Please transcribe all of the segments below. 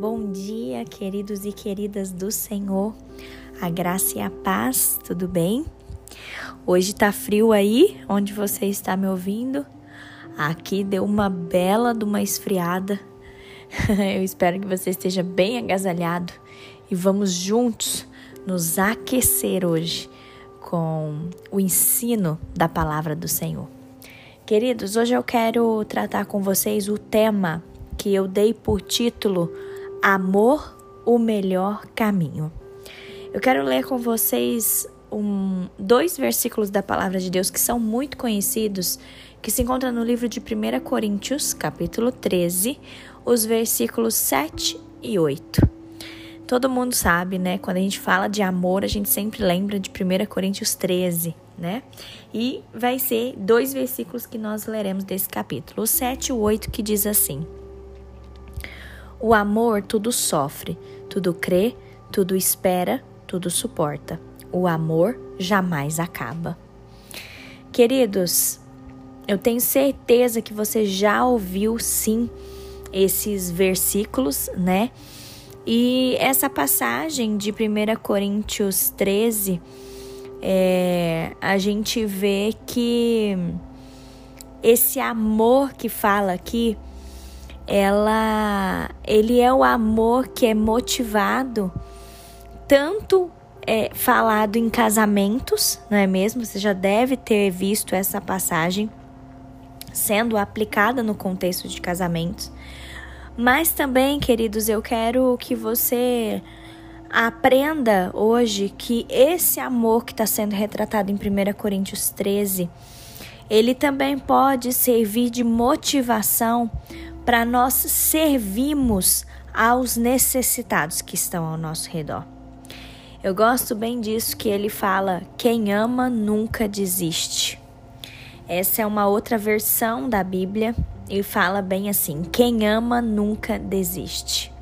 Bom dia, queridos e queridas do Senhor. A graça e a paz, tudo bem? Hoje tá frio aí, onde você está me ouvindo? Aqui deu uma bela de uma esfriada. Eu espero que você esteja bem agasalhado e vamos juntos nos aquecer hoje com o ensino da palavra do Senhor. Queridos, hoje eu quero tratar com vocês o tema que eu dei por título Amor, o melhor caminho. Eu quero ler com vocês um, dois versículos da palavra de Deus que são muito conhecidos, que se encontram no livro de 1 Coríntios, capítulo 13, os versículos 7 e 8. Todo mundo sabe, né? Quando a gente fala de amor, a gente sempre lembra de 1 Coríntios 13, né? E vai ser dois versículos que nós leremos desse capítulo, o 7 e o 8, que diz assim: o amor tudo sofre, tudo crê, tudo espera, tudo suporta. O amor jamais acaba. Queridos, eu tenho certeza que você já ouviu sim esses versículos, né? E essa passagem de 1 Coríntios 13, é, a gente vê que esse amor que fala aqui ela, ele é o amor que é motivado tanto é, falado em casamentos, não é mesmo? Você já deve ter visto essa passagem sendo aplicada no contexto de casamentos. Mas também, queridos, eu quero que você aprenda hoje que esse amor que está sendo retratado em 1 Coríntios 13, ele também pode servir de motivação para nós servirmos aos necessitados que estão ao nosso redor. Eu gosto bem disso que ele fala: quem ama nunca desiste. Essa é uma outra versão da Bíblia e fala bem assim: quem ama nunca desiste.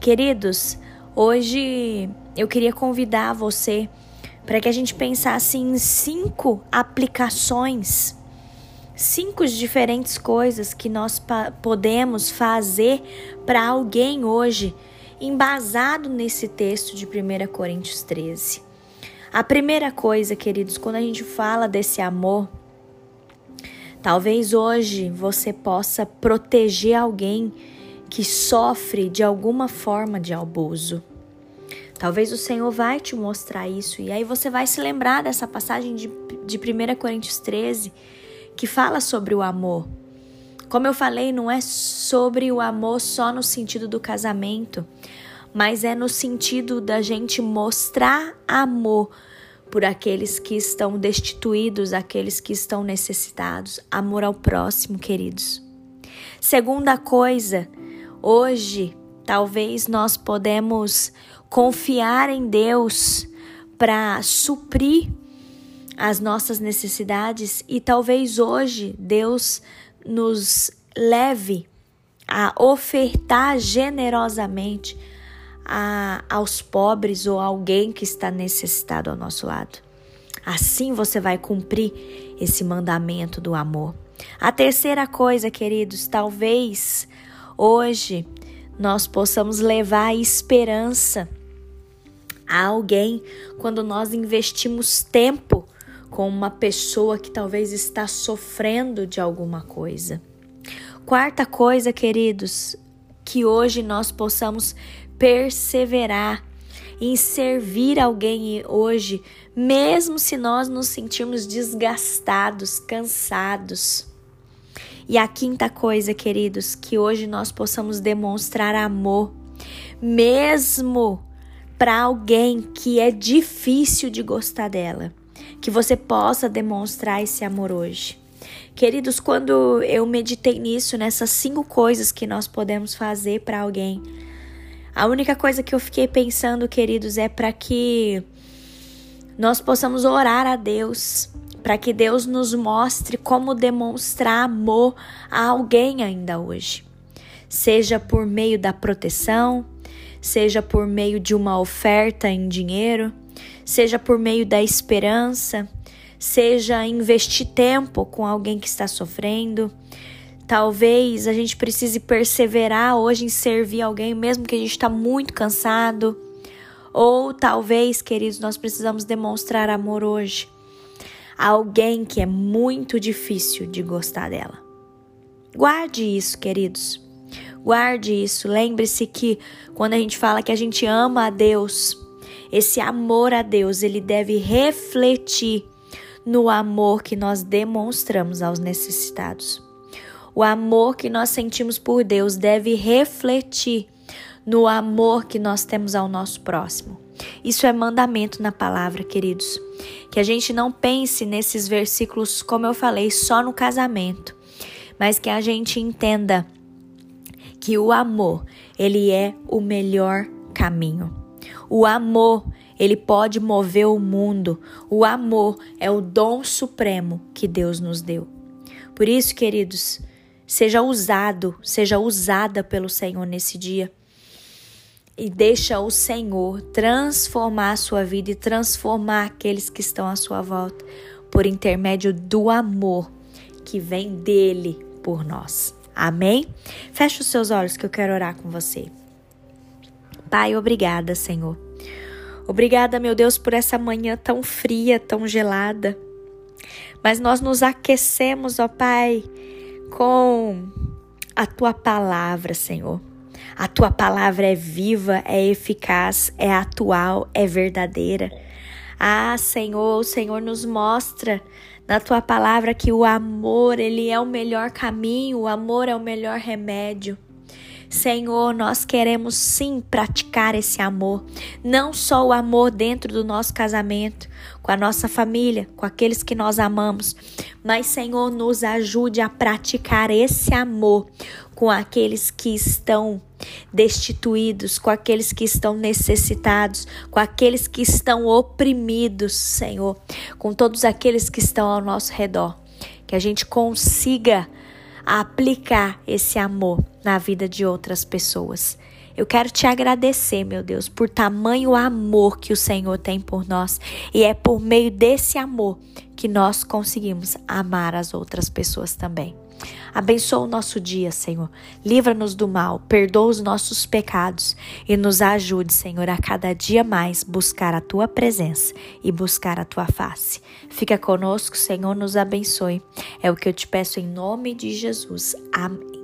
Queridos, hoje eu queria convidar você para que a gente pensasse em cinco aplicações cinco diferentes coisas que nós podemos fazer para alguém hoje, embasado nesse texto de 1 Coríntios 13. A primeira coisa, queridos, quando a gente fala desse amor, talvez hoje você possa proteger alguém que sofre de alguma forma de abuso. Talvez o Senhor vai te mostrar isso e aí você vai se lembrar dessa passagem de, de 1 Coríntios 13 que fala sobre o amor. Como eu falei, não é sobre o amor só no sentido do casamento, mas é no sentido da gente mostrar amor por aqueles que estão destituídos, aqueles que estão necessitados. Amor ao próximo, queridos. Segunda coisa, hoje talvez nós podemos confiar em Deus para suprir as nossas necessidades e talvez hoje Deus nos leve a ofertar generosamente a, aos pobres ou alguém que está necessitado ao nosso lado. Assim você vai cumprir esse mandamento do amor. A terceira coisa, queridos, talvez hoje nós possamos levar esperança a alguém quando nós investimos tempo com uma pessoa que talvez está sofrendo de alguma coisa. Quarta coisa, queridos, que hoje nós possamos perseverar em servir alguém hoje, mesmo se nós nos sentirmos desgastados, cansados. E a quinta coisa, queridos, que hoje nós possamos demonstrar amor, mesmo para alguém que é difícil de gostar dela que você possa demonstrar esse amor hoje. Queridos, quando eu meditei nisso, nessas cinco coisas que nós podemos fazer para alguém, a única coisa que eu fiquei pensando, queridos, é para que nós possamos orar a Deus, para que Deus nos mostre como demonstrar amor a alguém ainda hoje. Seja por meio da proteção, seja por meio de uma oferta em dinheiro, seja por meio da esperança, seja investir tempo com alguém que está sofrendo, Talvez a gente precise perseverar hoje em servir alguém, mesmo que a gente está muito cansado. Ou talvez, queridos, nós precisamos demonstrar amor hoje a alguém que é muito difícil de gostar dela. Guarde isso, queridos. Guarde isso. Lembre-se que quando a gente fala que a gente ama a Deus, esse amor a Deus, ele deve refletir no amor que nós demonstramos aos necessitados. O amor que nós sentimos por Deus deve refletir no amor que nós temos ao nosso próximo. Isso é mandamento na palavra, queridos. Que a gente não pense nesses versículos, como eu falei, só no casamento, mas que a gente entenda que o amor, ele é o melhor caminho. O amor, ele pode mover o mundo. O amor é o dom supremo que Deus nos deu. Por isso, queridos, Seja usado, seja usada pelo Senhor nesse dia. E deixa o Senhor transformar a sua vida e transformar aqueles que estão à sua volta por intermédio do amor que vem dele por nós. Amém? Feche os seus olhos que eu quero orar com você. Pai, obrigada, Senhor. Obrigada, meu Deus, por essa manhã tão fria, tão gelada. Mas nós nos aquecemos, ó Pai, com a tua palavra, Senhor. A tua palavra é viva, é eficaz, é atual, é verdadeira. Ah, Senhor, o Senhor nos mostra na tua palavra que o amor, ele é o melhor caminho, o amor é o melhor remédio. Senhor, nós queremos sim praticar esse amor, não só o amor dentro do nosso casamento, com a nossa família, com aqueles que nós amamos, mas Senhor, nos ajude a praticar esse amor com aqueles que estão destituídos, com aqueles que estão necessitados, com aqueles que estão oprimidos, Senhor, com todos aqueles que estão ao nosso redor. Que a gente consiga aplicar esse amor na vida de outras pessoas. Eu quero te agradecer, meu Deus, por tamanho amor que o Senhor tem por nós. E é por meio desse amor que nós conseguimos amar as outras pessoas também. Abençoa o nosso dia, Senhor. Livra-nos do mal, perdoa os nossos pecados e nos ajude, Senhor, a cada dia mais buscar a tua presença e buscar a tua face. Fica conosco, Senhor, nos abençoe. É o que eu te peço em nome de Jesus. Amém.